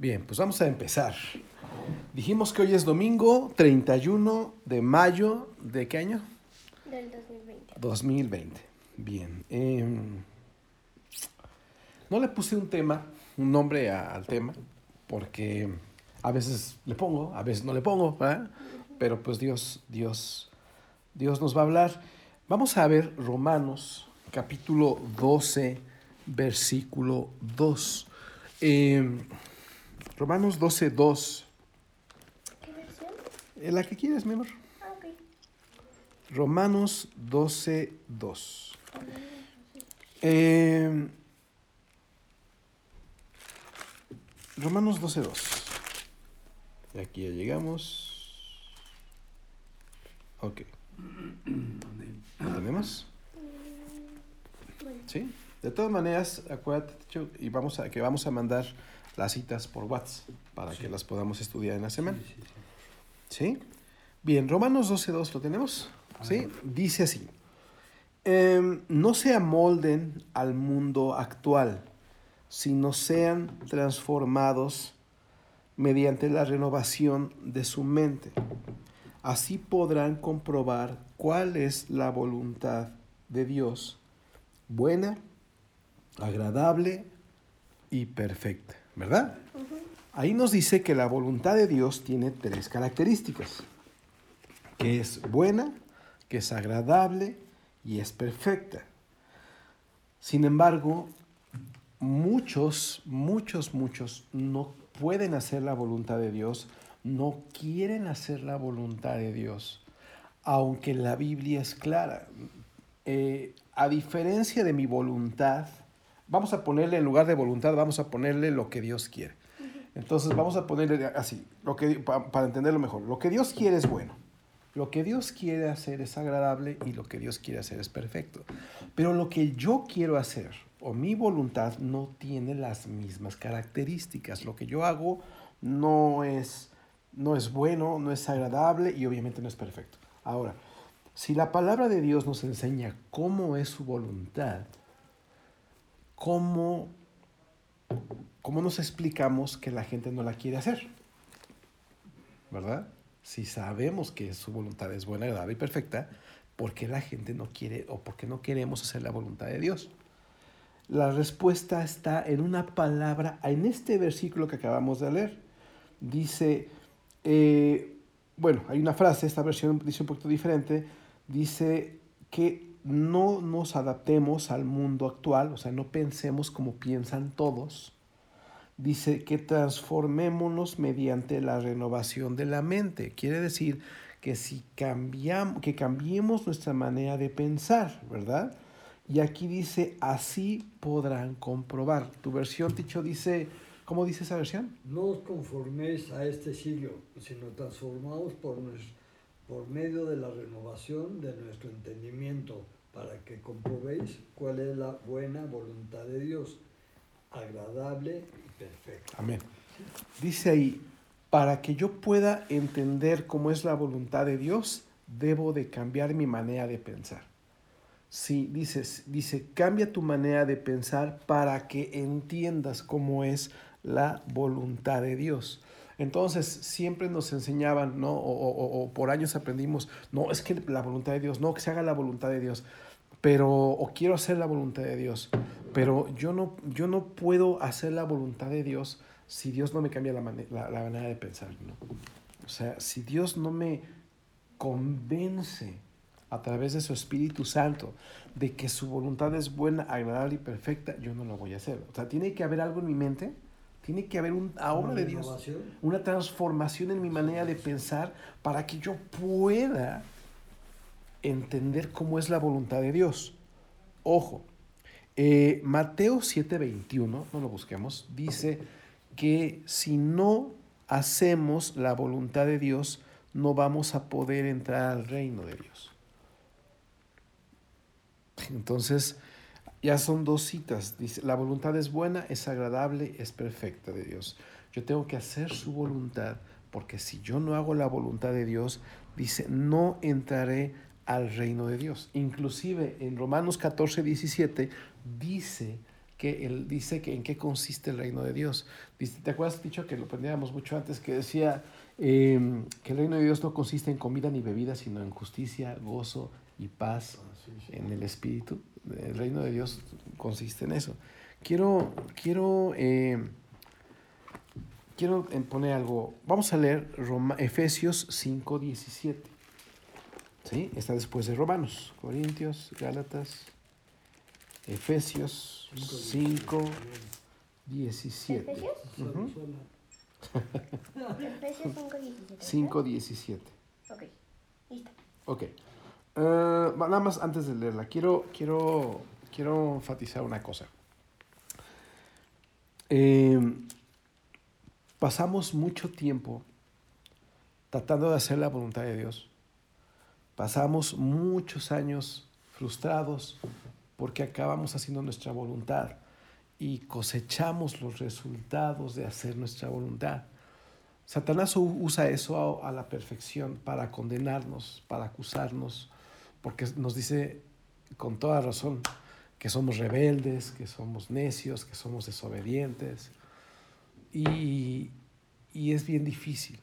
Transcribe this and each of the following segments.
Bien, pues vamos a empezar. Dijimos que hoy es domingo 31 de mayo de qué año? Del 2020. 2020. Bien. em, no le puse un tema, un nombre a- al tema, porque a veces le pongo, a veces no le pongo, ¿verdad? Pero pues Dios, Dios, Dios nos va a hablar. Vamos a ver Romanos capítulo 12, versículo 2. Em, Romanos 12, 2. ¿Qué versión? La que quieres, mi amor. Ah, ok. Romanos 12, 2. Eh, Romanos 12, 2. Y aquí ya llegamos. Ok. ¿Lo tenemos? Bueno, Sí. De todas maneras, acuérdate y vamos a, que vamos a mandar las citas por WhatsApp para que las podamos estudiar en la semana. Sí, sí, sí. ¿Sí? Bien, Romanos 12.2, ¿lo tenemos? ¿Sí? Dice así. em, no se amolden al mundo actual, sino sean transformados mediante la renovación de su mente. Así podrán comprobar cuál es la voluntad de Dios, buena, agradable y perfecta, ¿verdad? Ahí nos dice que la voluntad de Dios tiene tres características, que es buena, que es agradable y es perfecta. Sin embargo, muchos, muchos, muchos no pueden hacer la voluntad de Dios, no quieren hacer la voluntad de Dios, aunque la Biblia es clara. Eh, a diferencia de mi voluntad, vamos a ponerle en lugar de voluntad, vamos a ponerle lo que Dios quiere. Entonces vamos a ponerle así, lo que, pa- para entenderlo mejor. Lo que Dios quiere es bueno. Lo que Dios quiere hacer es agradable y lo que Dios quiere hacer es perfecto. Pero lo que yo quiero hacer o mi voluntad no tiene las mismas características. Lo que yo hago no es, no es bueno, no es agradable y obviamente no es perfecto. Ahora, si la palabra de Dios nos enseña cómo es su voluntad, cómo ¿cómo nos explicamos que la gente no la quiere hacer? ¿Verdad? Si sabemos que su voluntad es buena, agradable y perfecta, ¿por qué la gente no quiere o por qué no queremos hacer la voluntad de Dios? La respuesta está en una palabra, en este versículo que acabamos de leer. Dice, eh, bueno, hay una frase, esta versión dice un poquito diferente, dice que no nos adaptemos al mundo actual, o sea, no pensemos como piensan todos. Dice que transformémonos mediante la renovación de la mente. Quiere decir que si cambiamos, que cambiemos nuestra manera de pensar, ¿verdad? Y aquí dice, así podrán comprobar. Tu versión, Ticho, dice, ¿cómo dice esa versión? No os conforméis a este siglo, sino transformaos por, nues- por medio de la renovación de nuestro entendimiento, para que comprobéis cuál es la buena voluntad de Dios, agradable y perfecta. Amén. Dice ahí, para que yo pueda entender cómo es la voluntad de Dios, debo de cambiar mi manera de pensar. Sí, dices, dice, cambia tu manera de pensar para que entiendas cómo es la voluntad de Dios. Entonces, siempre nos enseñaban, ¿no? O, o- o- por años aprendimos, no, es que la voluntad de Dios, no, que se haga la voluntad de Dios, pero, o quiero hacer la voluntad de Dios, pero yo no, yo no puedo hacer la voluntad de Dios si Dios no me cambia la, mane- la- la manera de pensar, ¿no? O sea, si Dios no me convence a través de su Espíritu Santo de que su voluntad es buena, agradable y perfecta, yo no lo voy a hacer. O sea, tiene que haber algo en mi mente, tiene que haber obra Una de Dios, una transformación en mi manera de pensar para que yo pueda entender cómo es la voluntad de Dios. Ojo, eh, Mateo 7:21, no lo busquemos, dice que si no hacemos la voluntad de Dios, no vamos a poder entrar al reino de Dios. Entonces, ya son dos citas. Dice, la voluntad es buena, es agradable, es perfecta de Dios. Yo tengo que hacer su voluntad, porque si yo no hago la voluntad de Dios, dice, no entraré al reino de Dios. Inclusive en Romanos 14, 17 dice que él dice que en qué consiste el reino de Dios. Dice, ¿Te acuerdas, dicho que lo aprendíamos mucho antes, que decía eh, que el reino de Dios no consiste en comida ni bebida, sino en justicia, gozo y paz Ah, en el Espíritu. El reino de Dios consiste en eso. Quiero, quiero, eh, quiero poner algo. Vamos a leer Roma- Efesios 5, 17. ¿Sí? Está después de Romanos. Corintios, Gálatas, Efesios 5, 17. ¿Efesios? 5, 17. 5, 17. Ok, listo. Ok. Va- nada más antes de leerla, quiero, quiero, quiero enfatizar una cosa. Eh, pasamos mucho tiempo tratando de hacer la voluntad de Dios. Pasamos muchos años frustrados porque acabamos haciendo nuestra voluntad y cosechamos los resultados de hacer nuestra voluntad. Satanás usa eso a la perfección para condenarnos, para acusarnos, porque nos dice con toda razón que somos rebeldes, que somos necios, que somos desobedientes. Y, y es bien difícil.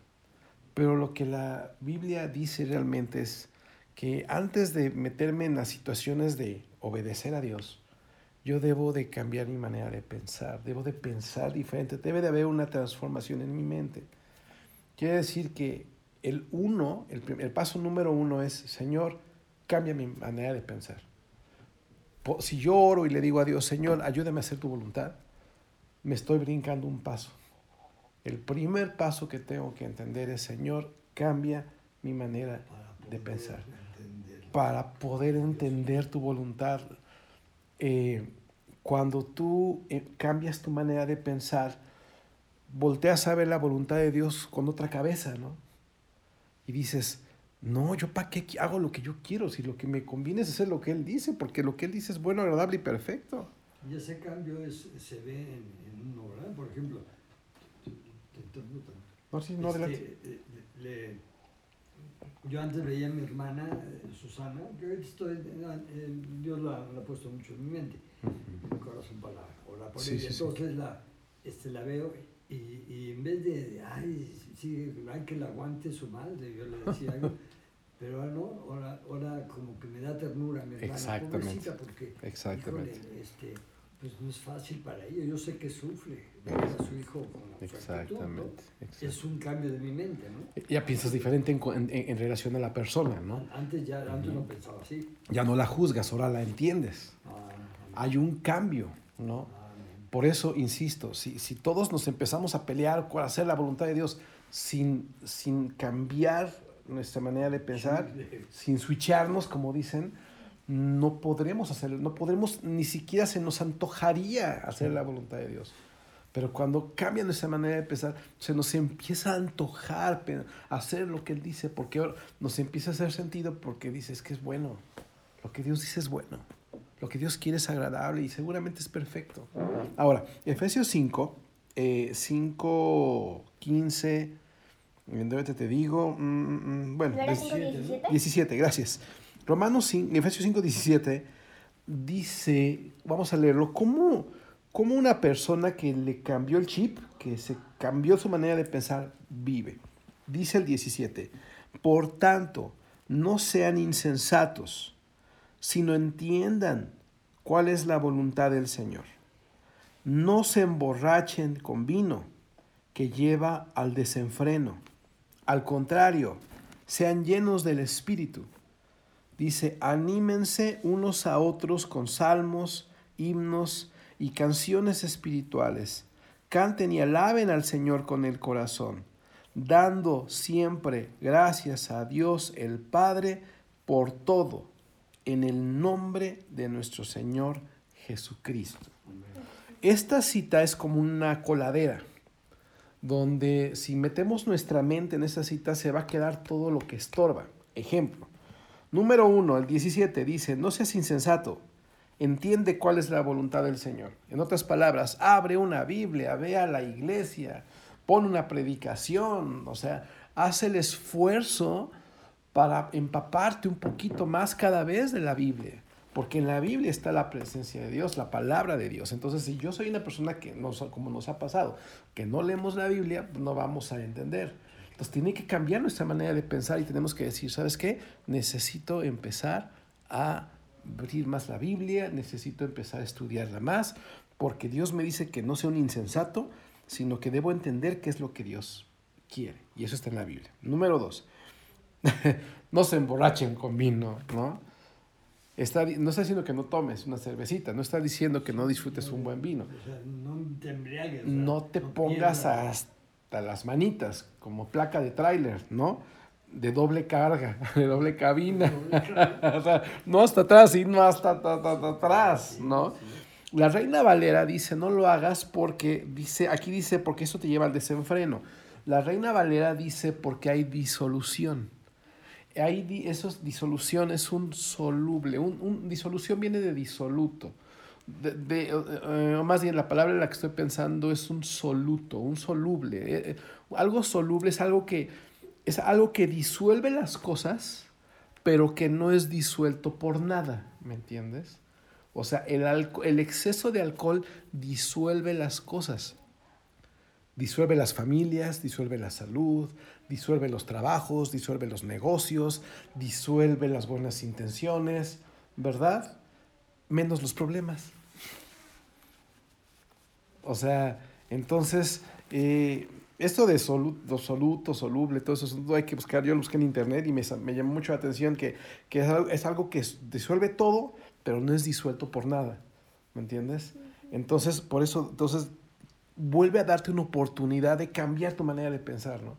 Pero lo que la Biblia dice realmente es que antes de meterme en las situaciones de obedecer a Dios, yo debo de cambiar mi manera de pensar, debo de pensar diferente, debe de haber una transformación en mi mente. Quiere decir que el uno, el, prim- el paso número uno es, Señor, cambia mi manera de pensar. Si yo oro y le digo a Dios, Señor, ayúdame a hacer tu voluntad, me estoy brincando un paso. El primer paso que tengo que entender es, Señor, cambia mi manera de pensar. para poder entender tu voluntad. Eh, cuando tú eh, cambias tu manera de pensar, volteas a ver la voluntad de Dios con otra cabeza, ¿no? Y dices, no, yo para qué hago lo que yo quiero, si lo que me conviene es hacer lo que Él dice, porque lo que Él dice es bueno, agradable y perfecto. Y ese cambio es, se ve en, en uno, ¿verdad? Por ejemplo. No, sí, no, Este, adelante. eh, le- yo antes veía a mi hermana eh, Susana, que ahorita estoy, eh, Dios la, la ha puesto mucho en mi mente, en mi corazón para orar por Sí, ella. sí. Entonces la, este, la veo y, y en vez de, ay, sí, hay que la aguante su madre, yo le decía algo, pero ahora no, ahora, ahora como que me da ternura mi hermana, Exactamente. pobrecita, porque Exactamente. híjole, este, pues no es fácil para ella, yo sé que sufre ver a su hijo con su actitud, ¿no? Exactamente. exactamente. Es un cambio de mi mente, ¿no? Ya piensas diferente en, en- en relación a la persona, ¿no? Antes ya, antes no pensaba así. Ya no la juzgas, ahora la entiendes. Ah, Hay un cambio, ¿no? amén. Por eso, insisto, si, si todos nos empezamos a pelear por hacer la voluntad de Dios sin, sin cambiar nuestra manera de pensar, sin switcharnos, como dicen, no podremos hacerlo, no podremos, ni siquiera se nos antojaría hacer la voluntad de Dios. Pero cuando cambia nuestra manera de pensar, se nos empieza a antojar hacer lo que Él dice, porque ahora nos empieza a hacer sentido porque dices que es bueno. Lo que Dios dice es bueno. Lo que Dios quiere es agradable y seguramente es perfecto. Ahora, Efesios 5, eh, 5, 15, ¿dónde te digo? Mm, mm, bueno, ¿No era des- 5, 17? 17, gracias. Romanos 5, Efesios 5, 17 dice, vamos a leerlo, ¿cómo, cómo una persona que le cambió el chip, que se cambió su manera de pensar, vive? Dice el 17, por tanto, no sean insensatos, sino entiendan cuál es la voluntad del Señor. No se emborrachen con vino, que lleva al desenfreno. Al contrario, sean llenos del Espíritu. Dice, anímense unos a otros con salmos, himnos y canciones espirituales. Canten y alaben al Señor con el corazón, dando siempre gracias a Dios el Padre por todo, en el nombre de nuestro Señor Jesucristo. Esta cita es como una coladera, donde si metemos nuestra mente en esa cita se va a quedar todo lo que estorba. Ejemplo, número uno, el 17 dice, no seas insensato, entiende cuál es la voluntad del Señor. En otras palabras, abre una Biblia, ve a la iglesia, pon una predicación, o sea, haz el esfuerzo para empaparte un poquito más cada vez de la Biblia, Porque en la Biblia está la presencia de Dios, la palabra de Dios. Entonces, si yo soy una persona que, no, como nos ha pasado, que no leemos la Biblia, no vamos a entender. Entonces, tiene que cambiar nuestra manera de pensar y tenemos que decir, ¿sabes qué? Necesito empezar a abrir más la Biblia, necesito empezar a estudiarla más, porque Dios me dice que no sea un insensato, sino que debo entender qué es lo que Dios quiere. Y eso está en la Biblia. Número dos, no se emborrachen con vino, ¿no? Está, no está diciendo que no tomes una cervecita, no está diciendo que no disfrutes un buen vino. O sea, no te embriagues. No te no pongas pierdas. hasta las manitas como placa de tráiler, ¿no? De doble carga, de doble cabina. o sea, no hasta atrás, sino hasta, hasta- hasta- hasta atrás, ¿no? La Reina Valera dice, no lo hagas porque, dice, aquí dice, porque eso te lleva al desenfreno. La Reina Valera dice, porque hay disolución. Hay di- esos disolución es un soluble. Un, disolución viene de disoluto. De, eh, o más bien, la palabra en la que estoy pensando es un soluto, un soluble. Eh, eh, algo soluble es algo que es algo que disuelve las cosas, pero que no es disuelto por nada, ¿me entiendes? O sea, el, el exceso de alcohol disuelve las cosas. Disuelve las familias, disuelve la salud, disuelve los trabajos, disuelve los negocios, disuelve las buenas intenciones, ¿verdad? Menos los problemas. O sea, entonces, eh, esto de soluto, soluto, soluble, todo eso, hay que buscar, yo lo busqué en internet y me, me llamó mucho la atención que, que es, algo, es algo que disuelve todo, pero no es disuelto por nada, ¿me entiendes? Entonces, por eso, entonces, vuelve a darte una oportunidad de cambiar tu manera de pensar, ¿no?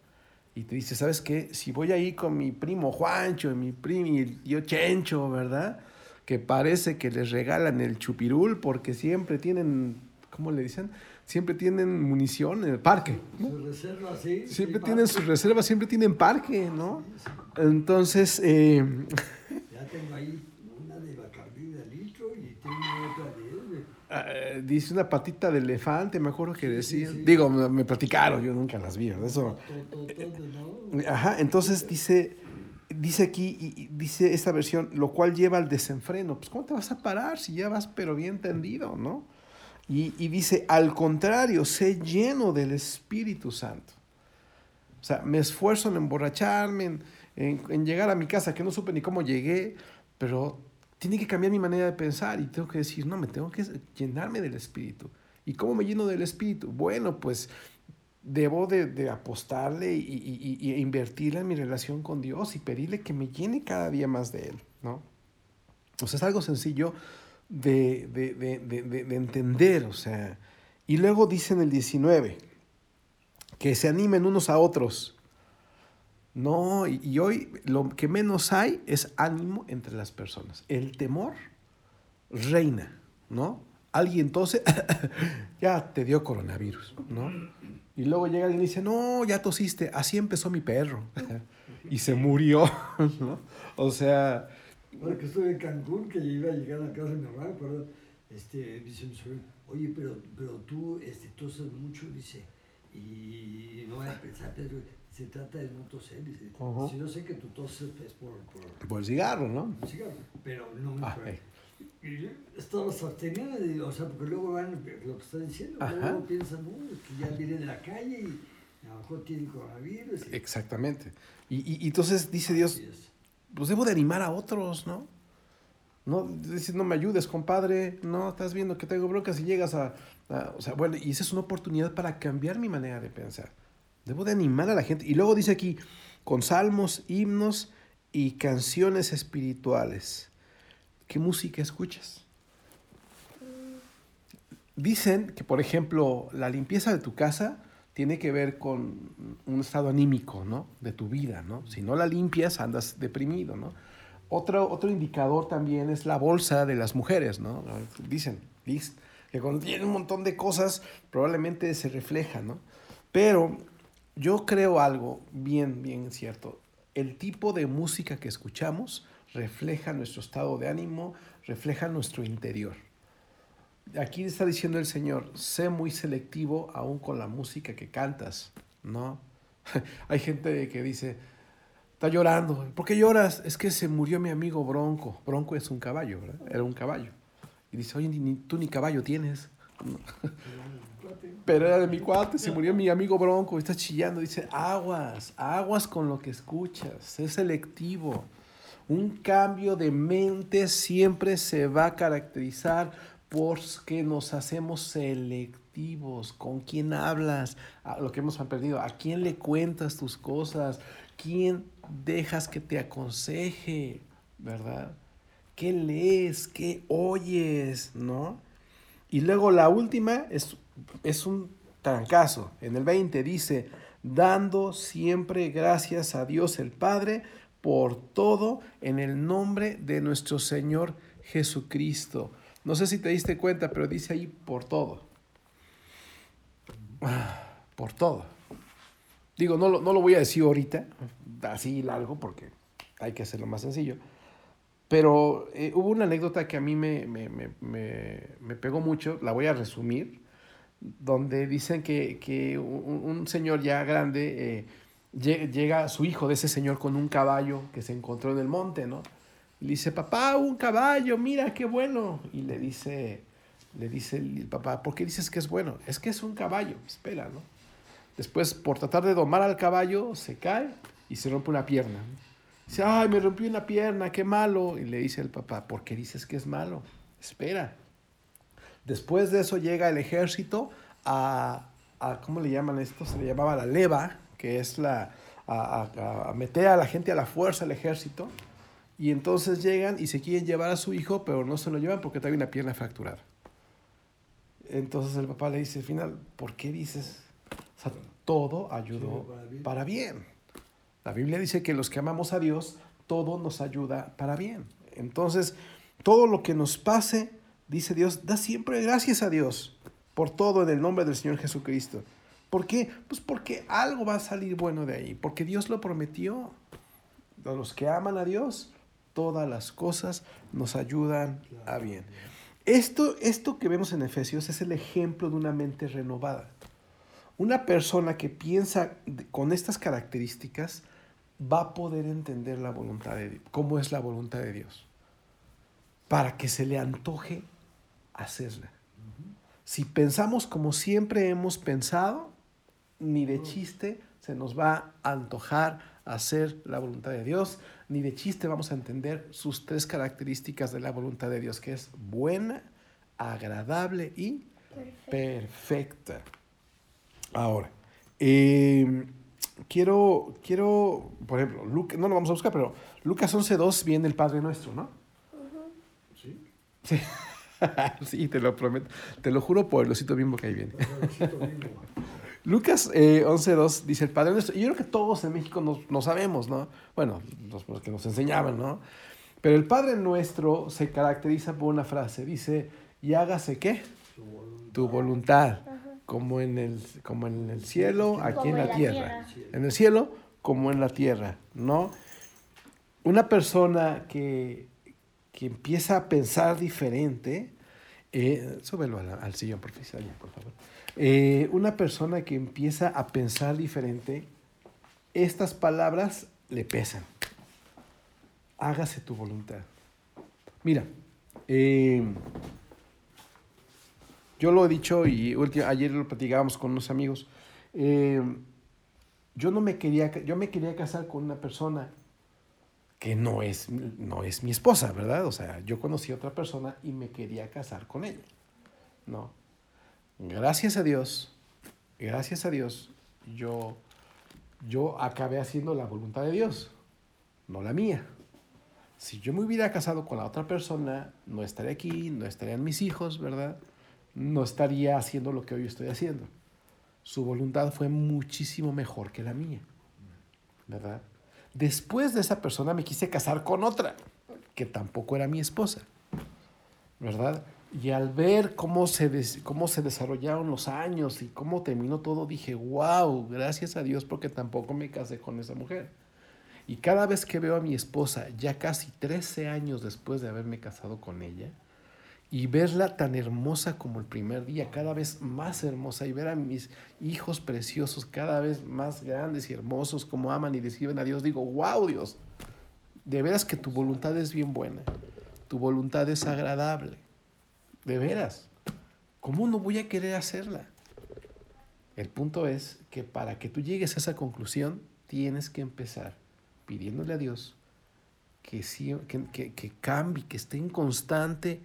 Y te dice, ¿sabes qué? Si voy ahí con mi primo Juancho y mi primo y el tío Chencho, ¿verdad? Que parece que les regalan el chupirul porque siempre tienen, ¿cómo le dicen? Siempre tienen munición en el parque. ¿no? Su reserva, sí. Siempre sí, tienen sus reservas, siempre tienen parque, ¿no? Entonces, eh, Ya tengo ahí una de Bacardí de litro y tengo otra de eh, dice una patita de elefante, me acuerdo que Sí, decían. sí. Digo, me, me platicaron, yo nunca las vi. Eso. Ajá, entonces dice, dice aquí, y- y dice esta versión, lo cual lleva al desenfreno. Pues, ¿cómo te vas a parar si ya vas pero bien tendido, no? Y, y dice, al contrario, sé lleno del Espíritu Santo. O sea, me esfuerzo en emborracharme, en, en- en llegar a mi casa, que no supe ni cómo llegué, pero tiene que cambiar mi manera de pensar y tengo que decir, no, me tengo que llenarme del Espíritu. ¿Y cómo me lleno del Espíritu? Bueno, pues debo de, de apostarle y, y, y- invertirle en mi relación con Dios y pedirle que me llene cada día más de Él, ¿no? O sea, es algo sencillo de, de- de entender, o sea. Y luego dice en el 19, que se animen unos a otros. No, y, hoy lo que menos hay es ánimo entre las personas. El temor reina, ¿no? Alguien tose, ya te dio coronavirus, ¿no? Y luego llega alguien y dice, no, ya tosiste, así empezó mi perro. y se murió, ¿no? O sea, Ahora que estuve en Cancún, que iba a llegar a casa de mi mamá, pero este, dice mi sobrino, oye, pero, pero tú este, toses mucho, dice, y no voy a pensar, Pedro, se trata de no toser, dice, Ujú. si yo sé que tu tos es por, por por el cigarro, ¿no? un cigarro, pero no me Ah, estaba absteniendo, y, o sea, porque luego van, lo que está diciendo, luego piensan, no, que ya viene de la calle y a lo mejor tiene coronavirus. y- Exactamente. Y, y- entonces dice Dios, pues debo de animar a otros, ¿no? No decir, no me ayudes, compadre, no, estás viendo que tengo broncas y llegas a, a- O sea, bueno, y esa es una oportunidad para cambiar mi manera de pensar. Debo de animar a la gente. Y luego dice aquí, con salmos, himnos y canciones espirituales. ¿Qué música escuchas? Dicen que, por ejemplo, la limpieza de tu casa tiene que ver con un estado anímico, ¿no? De tu vida, ¿no? Si no la limpias, andas deprimido, ¿no? Otro, otro indicador también es la bolsa de las mujeres, ¿no? Dicen, que cuando tienen un montón de cosas, probablemente se refleja, ¿no? Pero yo creo algo bien, bien cierto. El tipo de música que escuchamos refleja nuestro estado de ánimo, refleja nuestro interior. Aquí está diciendo el Señor, sé muy selectivo aún con la música que cantas, ¿no? Hay gente que dice, Está llorando. ¿Por qué lloras? Es que se murió mi amigo Bronco. Bronco es un caballo, ¿verdad? Era un caballo. Y dice, oye, ni, tú ni caballo tienes. Pero era de mi cuate, se murió mi amigo Bronco. y Está chillando. Dice, aguas, aguas con lo que escuchas. Es selectivo. Un cambio de mente siempre se va a caracterizar porque nos hacemos selectivos. ¿Con quién hablas? A lo que hemos aprendido. ¿A quién le cuentas tus cosas? ¿Quién dejas que te aconseje? ¿Verdad? ¿Qué lees? ¿Qué oyes? ¿No? Y luego la última es, es un trancazo. En el 20 dice, dando siempre gracias a Dios el Padre por todo en el nombre de nuestro Señor Jesucristo. No sé si te diste cuenta, pero dice ahí por todo. Por todo. Digo, no lo, no lo voy a decir ahorita, así largo, porque hay que hacerlo más sencillo. Pero eh, hubo una anécdota que a mí me, me, me, me, pegó mucho, la voy a resumir, donde dicen que, que un, un señor ya grande, eh, lle- llega su hijo de ese señor con un caballo que se encontró en el monte, ¿no? Y le dice, papá, un caballo, mira, qué bueno. Y le dice, le dice el papá, ¿por qué dices que es bueno? Es que es un caballo, espera, ¿no? Después, por tratar de domar al caballo, se cae y se rompe una pierna. Dice, ay, me rompí una pierna, qué malo. Y le dice el papá, ¿por qué dices que es malo? Espera. Después de eso llega el ejército a, a ¿cómo le llaman esto? Se le llamaba la leva, que es la, a, a- a meter a la gente a la fuerza al ejército. Y entonces llegan y se quieren llevar a su hijo, pero no se lo llevan porque trae una pierna fracturada. Entonces el papá le dice, al final, ¿por qué dices? O sea, todo ayudó para bien. La Biblia dice que los que amamos a Dios, todo nos ayuda para bien. Entonces, todo lo que nos pase, dice Dios, da siempre gracias a Dios por todo en el nombre del Señor Jesucristo. ¿Por qué? Pues porque algo va a salir bueno de ahí, porque Dios lo prometió. A los que aman a Dios, todas las cosas nos ayudan a bien. Esto, esto que vemos en Efesios es el ejemplo de una mente renovada. Una persona que piensa con estas características va a poder entender la voluntad de Dios, cómo es la voluntad de Dios, para que se le antoje hacerla. Si pensamos como siempre hemos pensado, ni de chiste se nos va a antojar hacer la voluntad de Dios, ni de chiste vamos a entender sus tres características de la voluntad de Dios, que es buena, agradable y perfecta. Ahora, eh, quiero, quiero, por ejemplo, Luc- no lo vamos a buscar, pero Lucas 11.2 viene el Padre Nuestro, ¿no? ¿Sí? Sí. sí, te lo prometo. Te lo juro por el osito bimbo que ahí viene. Lucas eh, 11.2 dice el Padre Nuestro. Y yo creo que todos en México no, no sabemos, ¿no? Bueno, los, los que nos enseñaban, ¿no? Pero el Padre Nuestro se caracteriza por una frase. Dice, y hágase qué? Su voluntad. Tu voluntad. Como en el, como en el cielo, aquí Como en la, en la tierra. tierra. En el cielo, como en la tierra, ¿no? Una persona que, que empieza a pensar diferente, eh, súbelo al, al sillón, por favor, allá, por favor. Eh, una persona que empieza a pensar diferente, estas palabras le pesan. Hágase tu voluntad. Mira, eh, yo lo he dicho y ayer lo platicábamos con unos amigos. eh, yo no me quería, yo me quería casar con una persona que no es, no es mi esposa, ¿verdad? O sea, yo conocí a otra persona y me quería casar con ella. No. Gracias a Dios, gracias a Dios, yo, yo acabé haciendo la voluntad de Dios, no la mía. Si yo me hubiera casado con la otra persona, no estaría aquí, no estarían mis hijos, ¿verdad? No estaría haciendo lo que hoy estoy haciendo. Su voluntad fue muchísimo mejor que la mía, ¿verdad? Después de esa persona me quise casar con otra, que tampoco era mi esposa, ¿verdad? Y al ver cómo se, des- cómo se desarrollaron los años y cómo terminó todo, dije, wow, gracias a Dios porque tampoco me casé con esa mujer. Y cada vez que veo a mi esposa, ya casi 13 años después de haberme casado con ella, y verla tan hermosa como el primer día, cada vez más hermosa, y ver a mis hijos preciosos cada vez más grandes y hermosos, como aman y reciben a Dios, digo, wow Dios, de veras que tu voluntad es bien buena, tu voluntad es agradable, de veras, ¿cómo no voy a querer hacerla? El punto es que para que tú llegues a esa conclusión, tienes que empezar pidiéndole a Dios que, que, que, que cambie, que esté en constante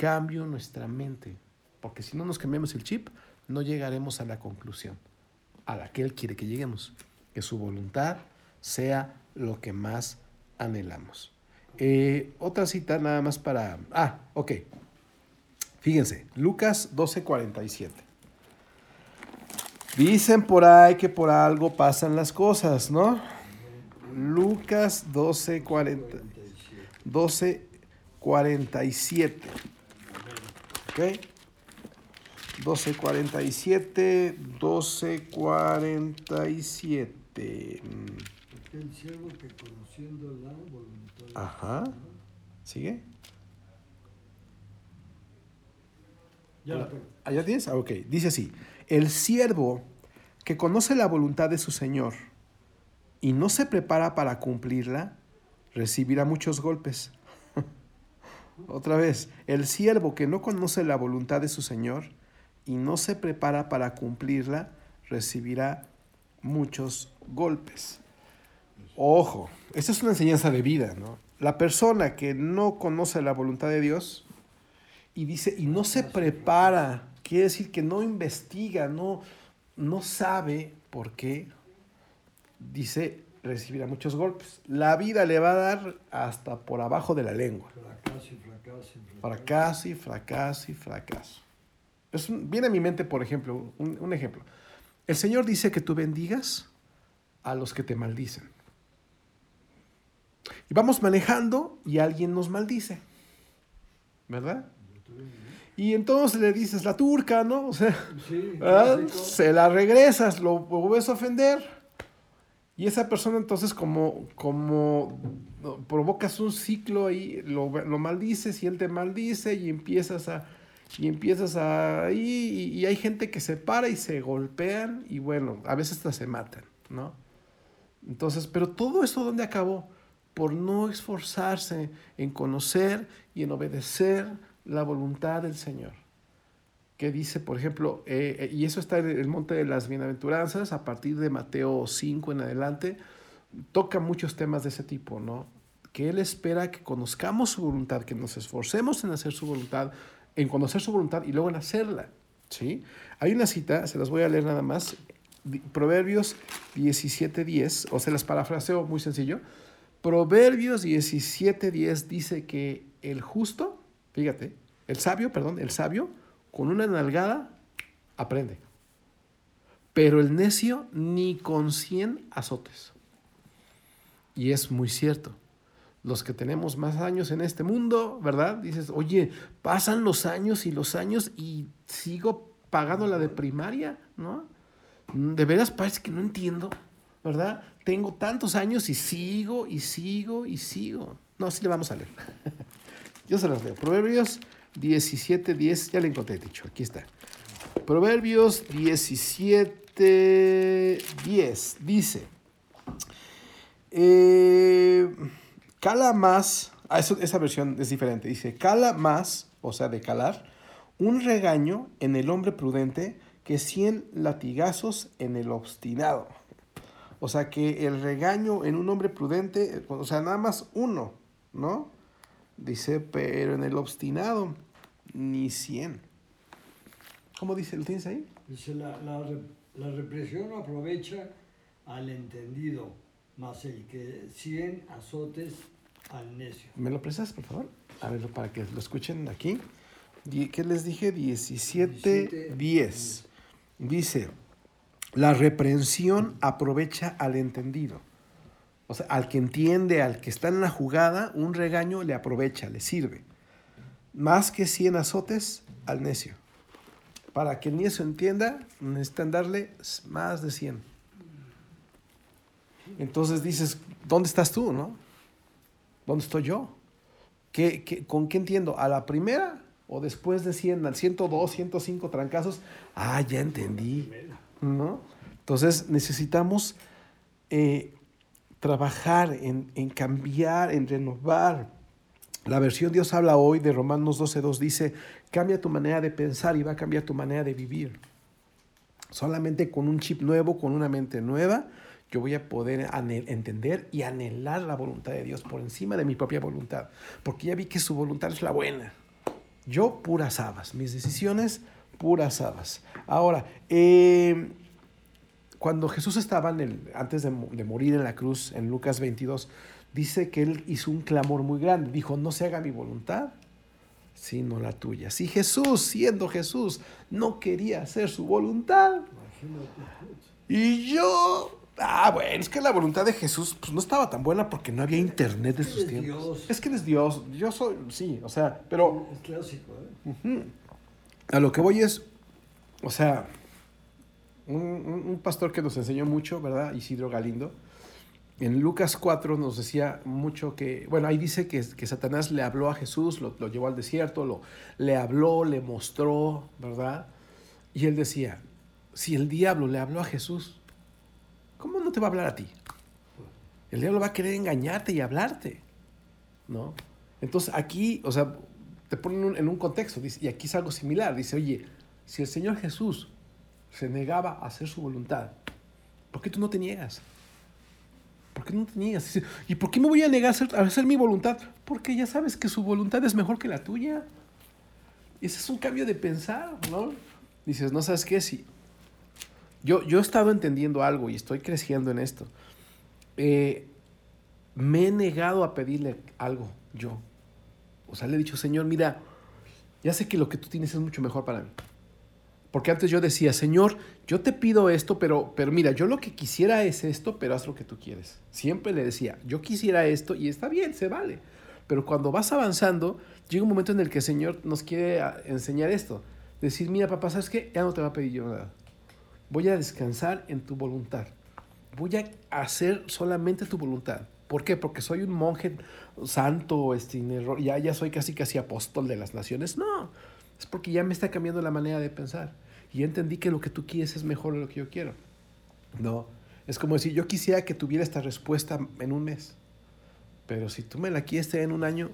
cambio nuestra mente. Porque si no nos cambiamos el chip, no llegaremos a la conclusión a la que Él quiere que lleguemos. Que su voluntad sea lo que más anhelamos. Eh, otra cita nada más para... Ah, ok. Fíjense, Lucas 12:47. Dicen por ahí que por algo pasan las cosas, ¿no? Lucas 12:40. 12:47. ¿Ok? 12.47, 12.47. El siervo que conociendo la voluntad. Ajá. ¿Sigue? Ya tengo. ¿Ah, tienes? Ah, ok. Dice así. El siervo que conoce la voluntad de su Señor y no se prepara para cumplirla, recibirá muchos golpes. Otra vez, el siervo que no conoce la voluntad de su Señor y no se prepara para cumplirla, recibirá muchos golpes. Ojo, esta es una enseñanza de vida, ¿no? La persona que no conoce la voluntad de Dios y dice, y no se prepara, quiere decir que no investiga, no, no sabe por qué, dice, recibirá muchos golpes. La vida le va a dar hasta por abajo de la lengua. Fracaso y fracaso y fracaso. Y fracaso y fracaso. Es un- viene a mi mente, por ejemplo, un, un ejemplo. El Señor dice que tú bendigas a los que te maldicen. Y vamos manejando y alguien nos maldice. ¿Verdad? Y entonces le dices la turca, ¿no? O se la regresas, lo vuelves a ofender. Y esa persona entonces como, como provocas un ciclo ahí, lo, lo maldices y él te maldice y empiezas a... Y empiezas a... ahí Y, y hay gente que se para y se golpean y bueno, a veces hasta se matan, ¿no? Entonces, pero todo eso ¿dónde acabó? Por no esforzarse en conocer y en obedecer la voluntad del Señor que dice, por ejemplo, eh, eh, y eso está en el Monte de las Bienaventuranzas, a partir de Mateo 5 en adelante, toca muchos temas de ese tipo, ¿no? Que Él espera que conozcamos su voluntad, que nos esforcemos en hacer su voluntad, en conocer su voluntad y luego en hacerla, ¿sí? Hay una cita, se las voy a leer nada más, Proverbios 17.10, o se las parafraseo muy sencillo. Proverbios 17.10 dice que el justo, fíjate, el sabio, perdón, el sabio, con una nalgada aprende. Pero el necio ni con 100 azotes. Y es muy cierto. Los que tenemos más años en este mundo, ¿verdad? Dices, oye, pasan los años y los años y sigo pagando la de primaria, ¿no? De veras parece que no entiendo, ¿verdad? Tengo tantos años y sigo y sigo y sigo. No, sí le vamos a leer. Yo se las leo. Proverbios 17, 10, ya le encontré dicho, aquí está. Proverbios 17, 10 dice, eh, cala más, ah, eso- esa versión es diferente, dice, cala más, o sea, de calar, un regaño en el hombre prudente que cien latigazos en el obstinado. O sea, que el regaño en un hombre prudente, o sea, nada más uno, ¿no? Dice, pero en el obstinado, ni cien. ¿Cómo dice? ¿Lo tienes ahí? Dice, la, la, la represión aprovecha al entendido, más el que cien azotes al necio. ¿Me lo prestas, por favor? A ver, para que lo escuchen aquí. ¿Qué les dije? 17, 17, 10. Dice, la reprensión aprovecha al entendido. O sea, al que entiende, al que está en la jugada, un regaño le aprovecha, le sirve. Más que 100 azotes al necio. Para que el necio entienda, necesitan darle más de 100. Entonces dices, ¿dónde estás tú, no? ¿Dónde estoy yo? ¿Qué, qué- con qué entiendo? ¿A la primera o después de 100, 102, 105 trancazos, ah, ya entendí, ¿no? Entonces necesitamos eh, trabajar en, en cambiar, en renovar. La versión Dios habla hoy de Romanos 12.2 dice, cambia tu manera de pensar y va a cambiar tu manera de vivir. Solamente con un chip nuevo, con una mente nueva, yo voy a poder entender y anhelar la voluntad de Dios por encima de mi propia voluntad, porque ya vi que su voluntad es la buena. Yo puras habas, mis decisiones puras habas. Ahora, eh, cuando Jesús estaba en el, antes de, de, morir en la cruz, en Lucas 22, dice que él hizo un clamor muy grande. Dijo, no se haga mi voluntad, sino la tuya. Si Jesús, siendo Jesús, no quería hacer su voluntad, y yo Ah, bueno, es que la voluntad de Jesús pues, no estaba tan buena porque no había internet de sus tiempos. Dios. Es que eres Dios. Yo soy, sí, o sea, pero. Es clásico, ¿eh? A lo que voy es, o sea, un, un, pastor que nos enseñó mucho, ¿verdad? Isidro Galindo. En Lucas 4 nos decía mucho que, bueno, ahí dice que, que Satanás le habló a Jesús, lo, lo llevó al desierto, lo, le habló, le mostró, ¿verdad? Y él decía, si el diablo le habló a Jesús, ¿cómo no te va a hablar a ti? El diablo va a querer engañarte y hablarte, ¿no? Entonces aquí, o sea, te ponen en un contexto, y aquí es algo similar, dice, oye, si el Señor Jesús se negaba a hacer su voluntad, ¿por qué tú no te niegas? ¿Por qué no te niegas? ¿Y por qué me voy a negar a hacer, mi voluntad? Porque ya sabes que su voluntad es mejor que la tuya. Ese es un cambio de pensar, ¿no? Dices, no sabes qué, si yo, yo he estado entendiendo algo y estoy creciendo en esto. Eh, me he negado a pedirle algo yo. O sea, le he dicho, Señor, mira, ya sé que lo que tú tienes es mucho mejor para mí. Porque antes yo decía, Señor, yo te pido esto, pero, pero mira, yo lo que quisiera es esto, pero haz lo que tú quieres. Siempre le decía, yo quisiera esto y está bien, se vale. Pero cuando vas avanzando, llega un momento en el que el Señor nos quiere enseñar esto. Decir, mira, papá, ¿sabes qué? Ya no te va a pedir yo nada voy a descansar en tu voluntad. Voy a hacer solamente tu voluntad. ¿Por qué? Porque soy un monje santo, este, ya, ya soy casi casi apóstol de las naciones. No, es porque ya me está cambiando la manera de pensar. Y entendí que lo que tú quieres es mejor de lo que yo quiero. No, es como decir, yo quisiera que tuviera esta respuesta en un mes. Pero si tú me la quieres en un año,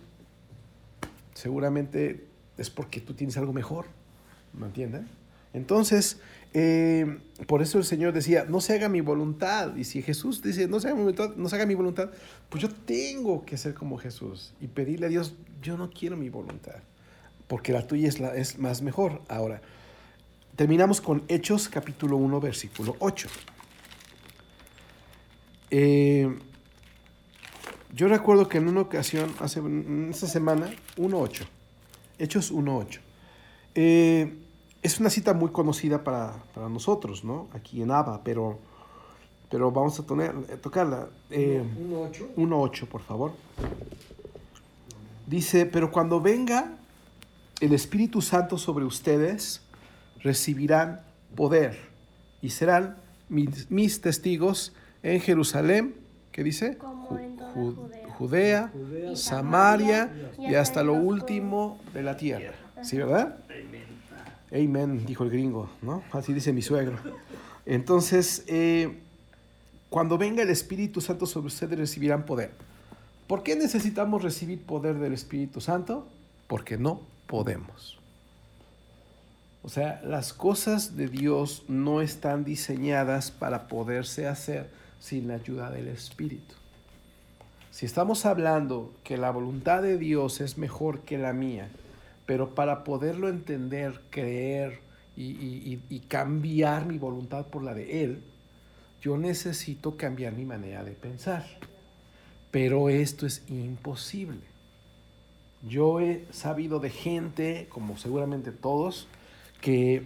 seguramente es porque tú tienes algo mejor. ¿Me entiendes? Entonces, eh, por eso el Señor decía, no se haga mi voluntad. Y si Jesús dice, no se haga mi voluntad, no se haga mi voluntad, pues yo tengo que ser como Jesús y pedirle a Dios, yo no quiero mi voluntad, porque la tuya es, la, es más mejor. Ahora, terminamos con Hechos capítulo 1, versículo 8. Eh, yo recuerdo que en una ocasión, hace esta semana, 1.8, Hechos 1.8. Eh, es una cita muy conocida para, para nosotros, ¿no? Aquí en ABA, pero, pero vamos a eh, tocarla. Eh, 1.8, por favor. Dice, pero cuando venga el Espíritu Santo sobre ustedes, recibirán poder y serán mis, mis testigos en Jerusalén, ¿qué dice? Judea, Samaria y hasta lo último de la tierra. ¿Sí, verdad? Amen, dijo el gringo, ¿no? Así dice mi suegro. Entonces, eh, cuando venga el Espíritu Santo sobre ustedes recibirán poder. ¿Por qué necesitamos recibir poder del Espíritu Santo? Porque no podemos. O sea, las cosas de Dios no están diseñadas para poderse hacer sin la ayuda del Espíritu. Si estamos hablando que la voluntad de Dios es mejor que la mía, pero para poderlo entender, creer y, cambiar mi voluntad por la de Él, yo necesito cambiar mi manera de pensar. Pero esto es imposible. Yo he sabido de gente, como seguramente todos, que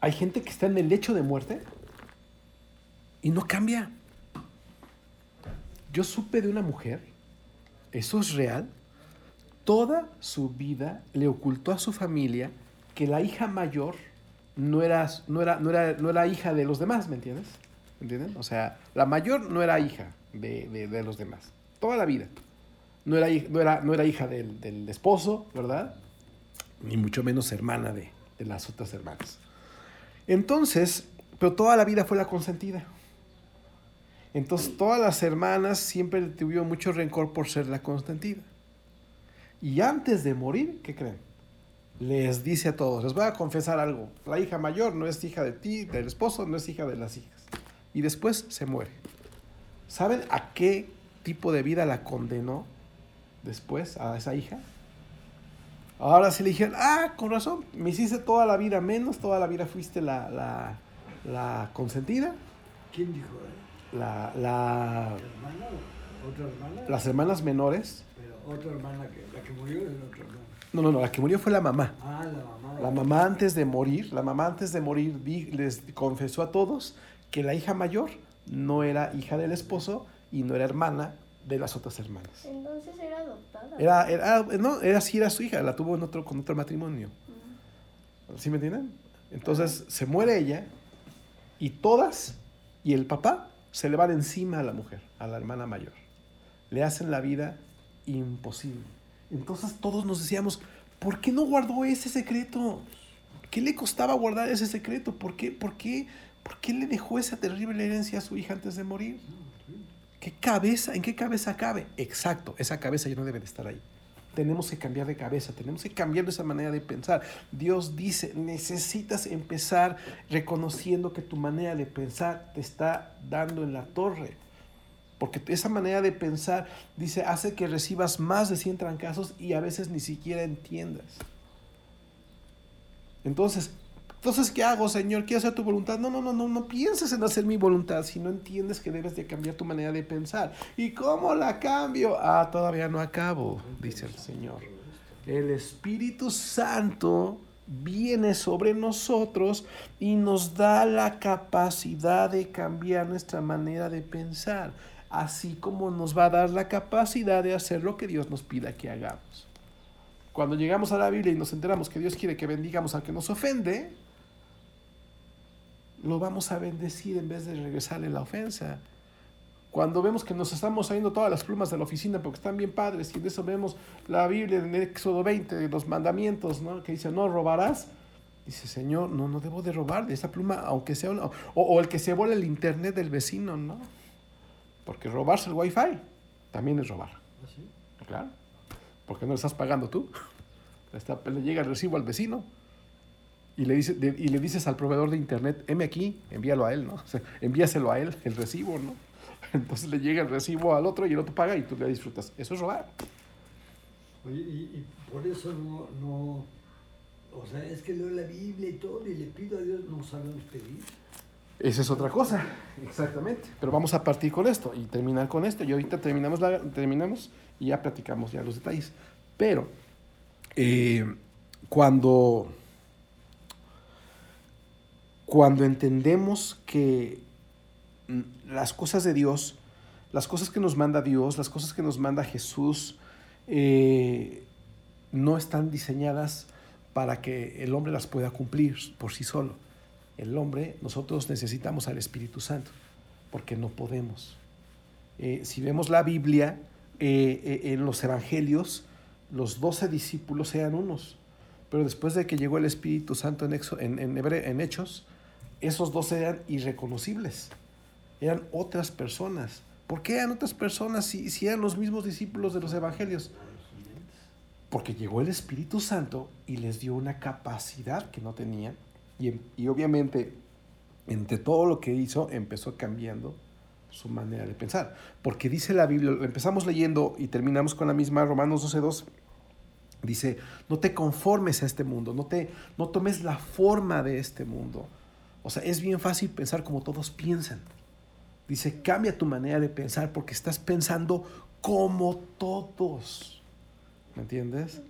hay gente que está en el lecho de muerte y no cambia. Yo supe de una mujer, eso es real, toda su vida le ocultó a su familia que la hija mayor no era, no era, no era, no era hija de los demás, ¿me entiendes? ¿Me entienden? O sea, la mayor no era hija de, los demás, toda la vida. No era, no era, no era hija del, del esposo, ¿verdad? ni mucho menos hermana de, de las otras hermanas. Entonces, pero toda la vida fue la consentida. Entonces todas las hermanas siempre tuvieron mucho rencor por ser la consentida. Y antes de morir, ¿qué creen? Les dice a todos, les voy a confesar algo. La hija mayor no es hija de ti, del esposo, no es hija de las hijas. Y después se muere. ¿Saben a qué tipo de vida la condenó después a esa hija? Ahora se le dijeron, ah, con razón, me hiciste toda la vida menos, toda la vida fuiste la, la, la consentida. ¿Quién dijo? eh? La, la, ¿Hermana? ¿Otra hermana? las hermanas menores. Pero otra hermana que la que murió es otra hermana. No, no, no, la que murió fue la mamá. Ah, la mamá. La mamá antes de morir, la mamá antes de morir di- les confesó a todos que la hija mayor no era hija del esposo y no era hermana de las otras hermanas. Entonces era adoptada. Era, era, no, era sí era su hija, la tuvo en otro, con otro matrimonio. ¿Sí me entienden? Entonces se muere ella y todas y el papá se le van encima a la mujer, a la hermana mayor. Le hacen la vida imposible. Entonces todos nos decíamos, ¿por qué no guardó ese secreto? ¿Qué le costaba guardar ese secreto? ¿Por qué, por qué, por qué le dejó esa terrible herencia a su hija antes de morir? ¿Qué cabeza, en qué cabeza cabe? Exacto, esa cabeza ya no debe de estar ahí. Tenemos que cambiar de cabeza, tenemos que cambiar de esa manera de pensar. Dios dice, necesitas empezar reconociendo que tu manera de pensar te está dando en la torre. Porque esa manera de pensar, dice, hace que recibas más de 100 trancazos y a veces ni siquiera entiendas. Entonces, entonces, ¿qué hago, Señor? Quiero hacer tu voluntad. No, no, no, no, no pienses en hacer mi voluntad si no entiendes que debes de cambiar tu manera de pensar. ¿Y cómo la cambio? Ah, todavía no acabo, dice el Señor. El Espíritu Santo viene sobre nosotros y nos da la capacidad de cambiar nuestra manera de pensar, así como nos va a dar la capacidad de hacer lo que Dios nos pida que hagamos. Cuando llegamos a la Biblia y nos enteramos que Dios quiere que bendigamos al que nos ofende, lo vamos a bendecir en vez de regresarle la ofensa. Cuando vemos que nos estamos saliendo todas las plumas de la oficina porque están bien padres, y en eso vemos la Biblia en Éxodo 20, de los mandamientos, ¿no? que dice, no robarás. Dice, Señor, no, no debo de robar de esa pluma, aunque sea una... O, o el que se vuela el internet del vecino, ¿no? Porque robarse el wifi también es robar. ¿Así? Claro. Porque no le estás pagando tú. Le, está- le llega el recibo al vecino. Y le, dice, y le dices al proveedor de internet, heme aquí, envíalo a él, ¿no? O sea, envíaselo a él, el recibo, ¿no? Entonces le llega el recibo al otro y el otro paga y tú le disfrutas. Eso es robar. Oye, y, y por eso no, no, o sea, es que leo la Biblia y todo y le pido a Dios, no sabemos pedir. Esa es otra cosa, exactamente. Pero vamos a partir con esto y terminar con esto. Y ahorita terminamos, la, terminamos y ya platicamos ya los detalles. Pero eh, cuando, cuando entendemos que las cosas de Dios, las cosas que nos manda Dios, las cosas que nos manda Jesús, eh, no están diseñadas para que el hombre las pueda cumplir por sí solo. El hombre, nosotros necesitamos al Espíritu Santo, porque no podemos. Eh, si vemos la Biblia, eh, eh, en los evangelios, los doce discípulos eran unos, pero después de que llegó el Espíritu Santo en, Exo- en, en Hebre- en Hechos, esos doce eran irreconocibles, eran otras personas. ¿Por qué eran otras personas si, si eran los mismos discípulos de los evangelios? Porque llegó el Espíritu Santo y les dio una capacidad que no tenían. Y, y obviamente, entre todo lo que hizo, empezó cambiando su manera de pensar. Porque dice la Biblia, empezamos leyendo y terminamos con la misma, Romanos 12.2, dice, no te conformes a este mundo, no, te, no tomes la forma de este mundo. O sea, es bien fácil pensar como todos piensan. Dice, cambia tu manera de pensar porque estás pensando como todos. ¿Me entiendes?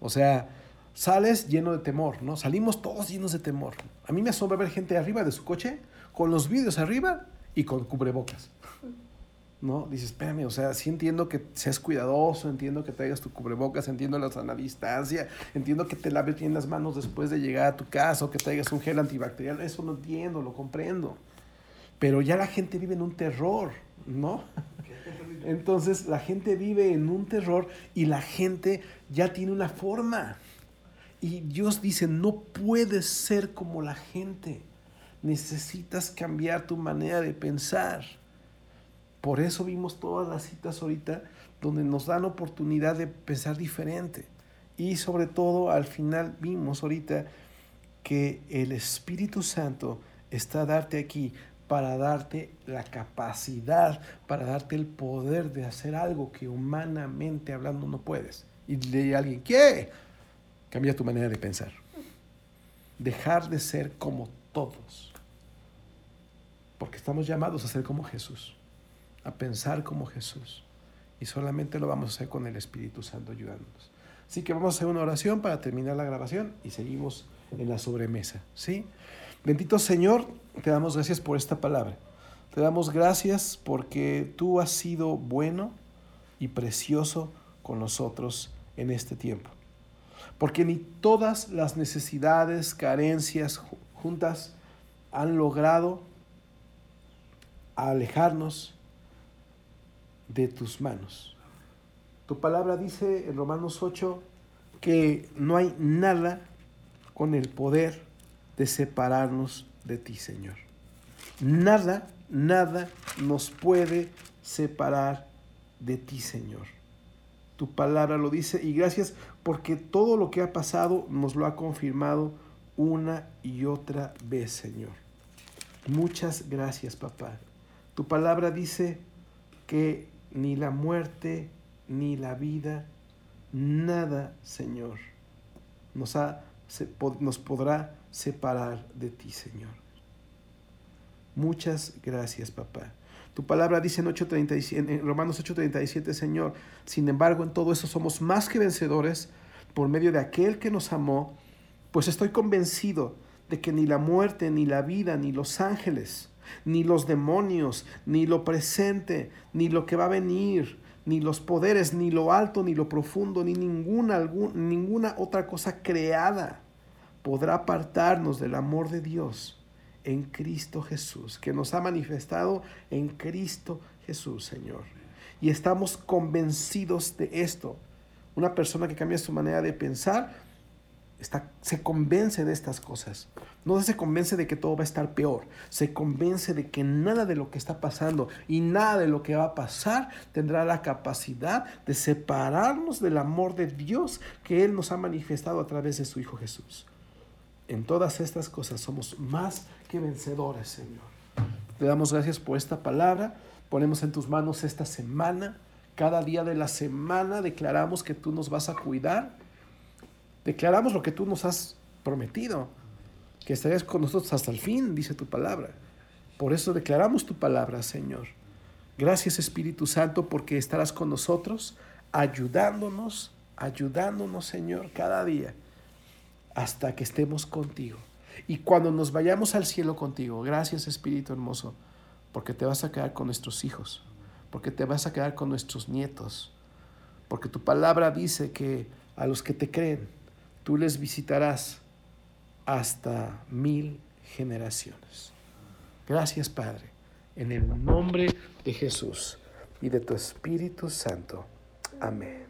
O sea, sales lleno de temor, ¿no? Salimos todos llenos de temor. A mí me asombra ver gente arriba de su coche con los vídeos arriba y con cubrebocas. ¿No? Dices, espérame, o sea, sí entiendo que seas cuidadoso, entiendo que traigas tu cubrebocas, entiendo la sana distancia, entiendo que te laves bien las manos después de llegar a tu casa o que traigas un gel antibacterial, eso lo entiendo, lo comprendo. Pero ya la gente vive en un terror, ¿no? Entonces la gente vive en un terror y la gente ya tiene una forma. Y Dios dice, no puedes ser como la gente. Necesitas cambiar tu manera de pensar. Por eso vimos todas las citas ahorita donde nos dan oportunidad de pensar diferente. Y sobre todo al final vimos ahorita que el Espíritu Santo está darte aquí para darte la capacidad, para darte el poder de hacer algo que humanamente hablando no puedes. Y le a alguien, ¿qué? Cambia tu manera de pensar. Dejar de ser como todos. Porque estamos llamados a ser como Jesús, a pensar como Jesús. Y solamente lo vamos a hacer con el Espíritu Santo ayudándonos. Así que vamos a hacer una oración para terminar la grabación y seguimos en la sobremesa. ¿sí? Bendito Señor, te damos gracias por esta palabra. Te damos gracias porque tú has sido bueno y precioso con nosotros en este tiempo. Porque ni todas las necesidades, carencias juntas han logrado alejarnos de tus manos. Tu palabra dice en Romanos 8 que no hay nada con el poder de separarnos de ti, Señor. Nada, nada nos puede separar de ti, Señor. Tu palabra lo dice y gracias porque todo lo que ha pasado nos lo ha confirmado una y otra vez, Señor. Muchas gracias, papá. Tu palabra dice que ni la muerte ni la vida, nada, Señor, nos, ha, nos podrá separar de ti, Señor. Muchas gracias, papá. Tu palabra dice en, 8:37, en Romanos 8:37, Señor, sin embargo, en todo eso somos más que vencedores por medio de aquel que nos amó, pues estoy convencido de que ni la muerte, ni la vida, ni los ángeles, ni los demonios, ni lo presente, ni lo que va a venir, ni los poderes, ni lo alto, ni lo profundo, ni ninguna, ninguna otra cosa creada podrá apartarnos del amor de Dios en Cristo Jesús, que nos ha manifestado en Cristo Jesús, Señor. Y estamos convencidos de esto. Una persona que cambia su manera de pensar se convence de estas cosas. No se convence de que todo va a estar peor. Se convence de que nada de lo que está pasando y nada de lo que va a pasar tendrá la capacidad de separarnos del amor de Dios que Él nos ha manifestado a través de su Hijo Jesús. En todas estas cosas somos más que vencedores, Señor. Te damos gracias por esta palabra. Ponemos en tus manos esta semana. Cada día de la semana declaramos que tú nos vas a cuidar. Declaramos lo que tú nos has prometido, que estarías con nosotros hasta el fin, dice tu palabra. Por eso declaramos tu palabra, Señor. Gracias Espíritu Santo porque estarás con nosotros, ayudándonos, ayudándonos, Señor, cada día hasta que estemos contigo. Y cuando nos vayamos al cielo contigo, gracias Espíritu hermoso, porque te vas a quedar con nuestros hijos, porque te vas a quedar con nuestros nietos, porque tu palabra dice que a los que te creen, tú les visitarás hasta mil generaciones. Gracias Padre, en el nombre de Jesús y de tu Espíritu Santo. Amén.